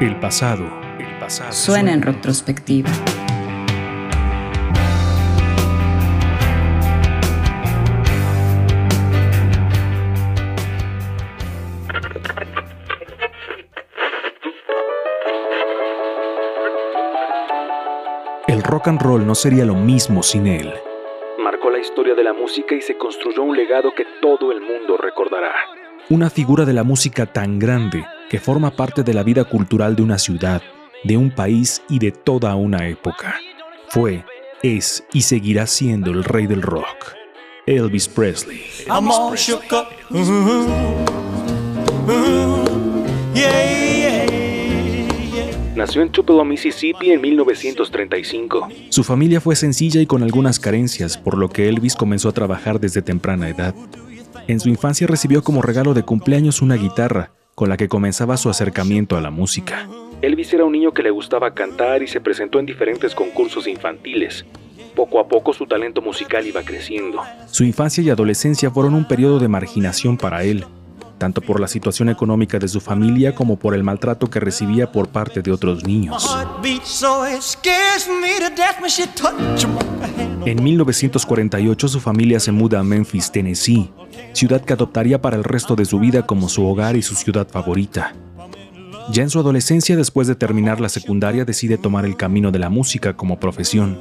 El pasado, el pasado Suena en retrospectiva. El rock and roll no sería lo mismo sin él. Marcó la historia de la música y se construyó un legado que todo el mundo recordará. Una figura de la música tan grande que forma parte de la vida cultural de una ciudad, de un país y de toda una época. Fue, es y seguirá siendo el rey del rock. Elvis Presley. I'm all shook up. Ooh, ooh, yeah, yeah, yeah. Nació en Tupelo, Mississippi en 1935. Su familia fue sencilla y con algunas carencias, por lo que Elvis comenzó a trabajar desde temprana edad. En su infancia recibió como regalo de cumpleaños una guitarra, con la que comenzaba su acercamiento a la música. Elvis era un niño que le gustaba cantar y se presentó en diferentes concursos infantiles. Poco a poco su talento musical iba creciendo. Su infancia y adolescencia fueron un periodo de marginación para él, tanto por la situación económica de su familia como por el maltrato que recibía por parte de otros niños. En 1948 su familia se muda a Memphis, Tennessee, ciudad que adoptaría para el resto de su vida como su hogar y su ciudad favorita. Ya en su adolescencia, después de terminar la secundaria, decide tomar el camino de la música como profesión.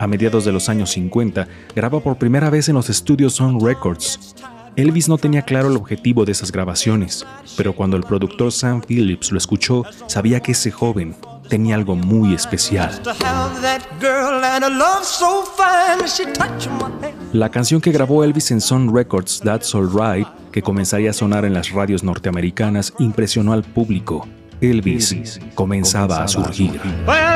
A mediados de los años 50, graba por primera vez en los estudios Sun Records. Elvis no tenía claro el objetivo de esas grabaciones, pero cuando el productor Sam Phillips lo escuchó, sabía que ese joven tenía algo muy especial. La canción que grabó Elvis en Sun Records, That's Alright, que comenzaría a sonar en las radios norteamericanas, impresionó al público. Elvis comenzaba a surgir. Well,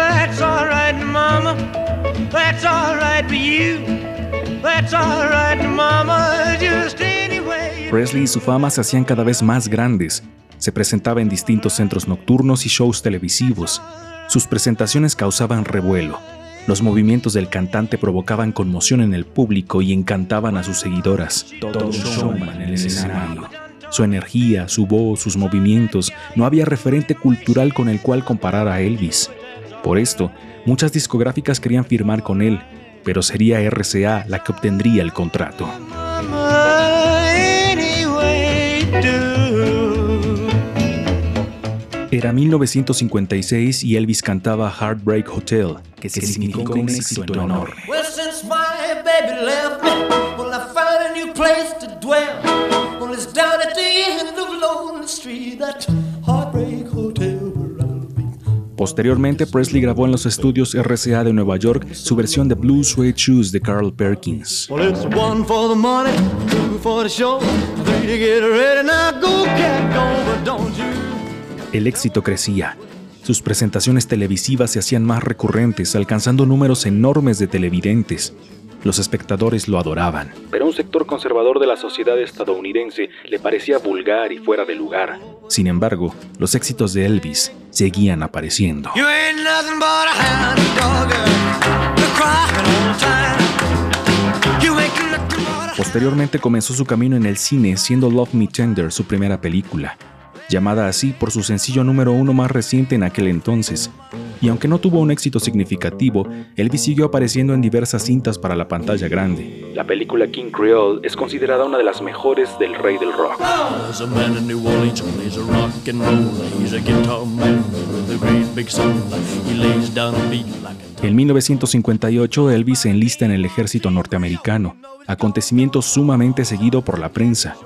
Presley y su fama se hacían cada vez más grandes. Se presentaba en distintos centros nocturnos y shows televisivos. Sus presentaciones causaban revuelo. Los movimientos del cantante provocaban conmoción en el público y encantaban a sus seguidoras. Todo un showman en el escenario. Su energía, su voz, sus movimientos, no había referente cultural con el cual comparar a Elvis. Por esto, muchas discográficas querían firmar con él, pero sería RCA la que obtendría el contrato. Era 1956 y Elvis cantaba Heartbreak Hotel, que significó un éxito enorme. Well, since my baby left me, well, I found a new place to dwell. Well, it's down at the end of Lonely Street, that heartbreak hotel where I'll be. Posteriormente, Presley grabó en los estudios RCA de Nueva York su versión de Blue Suede Shoes de Carl Perkins. Well, it's one for the money, two for the show, three to get ready. Now go, cat, go, but don't you? El éxito crecía. Sus presentaciones televisivas se hacían más recurrentes, alcanzando números enormes de televidentes. Los espectadores lo adoraban. Pero un sector conservador de la sociedad estadounidense le parecía vulgar y fuera de lugar. Sin embargo, los éxitos de Elvis seguían apareciendo. Posteriormente comenzó su camino en el cine, siendo Love Me Tender su primera película, llamada así por su sencillo número uno más reciente en aquel entonces. Y aunque no tuvo un éxito significativo, Elvis siguió apareciendo en diversas cintas para la pantalla grande. La película King Creole es considerada una de las mejores del rey del rock. There's a man in New Orleans, he's a rock and roll. He's a guitar man with a great big soul. He lays down a beat like a En 1958, Elvis se enlista en el ejército norteamericano, acontecimiento sumamente seguido por la prensa.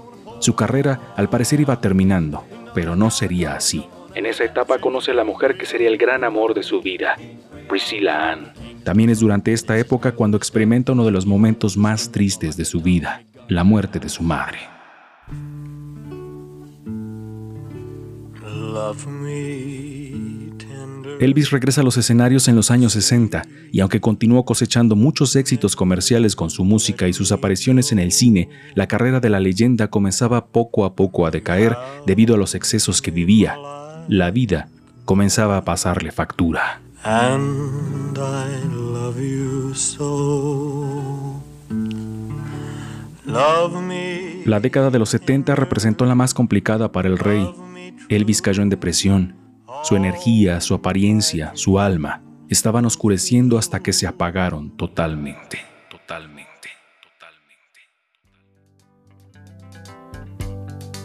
Su carrera al parecer iba terminando, pero no sería así. En esa etapa conoce a la mujer que sería el gran amor de su vida, Priscilla Ann. También es durante esta época cuando experimenta uno de los momentos más tristes de su vida, la muerte de su madre. Love me. Elvis regresa a los escenarios en los años 60 y aunque continuó cosechando muchos éxitos comerciales con su música y sus apariciones en el cine, la carrera de la leyenda comenzaba poco a poco a decaer debido a los excesos que vivía. La vida comenzaba a pasarle factura. And I love you so. Love me. La década de los 70 representó la más complicada para el rey. Elvis cayó en depresión. Su energía, su apariencia, su alma estaban oscureciendo hasta que se apagaron totalmente, totalmente, totalmente.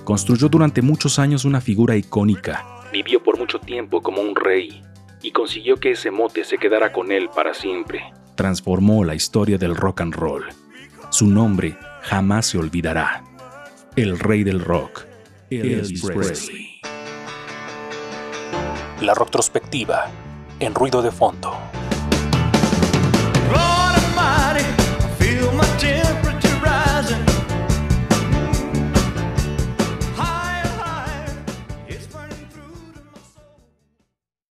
Construyó durante muchos años una figura icónica. Vivió por mucho tiempo como un rey y consiguió que ese mote se quedara con él para siempre. Transformó la historia del rock and roll. Su nombre jamás se olvidará. El rey del rock, Elvis Presley. La retrospectiva en ruido de fondo.